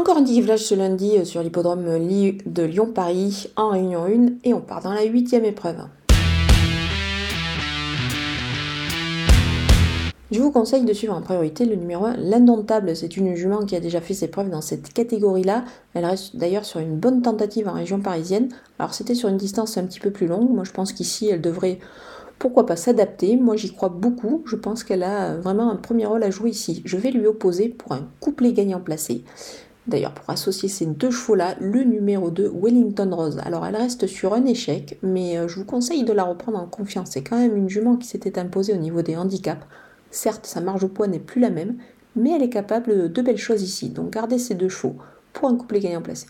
Encore un petit ce lundi euh, sur l'hippodrome de Lyon-Paris en Réunion 1 et on part dans la huitième épreuve. Je vous conseille de suivre en priorité le numéro 1, l'Indomptable. C'est une jument qui a déjà fait ses preuves dans cette catégorie-là. Elle reste d'ailleurs sur une bonne tentative en région parisienne. Alors c'était sur une distance un petit peu plus longue. Moi je pense qu'ici elle devrait pourquoi pas s'adapter. Moi j'y crois beaucoup. Je pense qu'elle a vraiment un premier rôle à jouer ici. Je vais lui opposer pour un couplet gagnant placé. D'ailleurs, pour associer ces deux chevaux-là, le numéro 2, Wellington Rose. Alors, elle reste sur un échec, mais euh, je vous conseille de la reprendre en confiance. C'est quand même une jument qui s'était imposée au niveau des handicaps. Certes, sa marge au poids n'est plus la même, mais elle est capable de belles choses ici. Donc, gardez ces deux chevaux pour un couplet gagnant placé.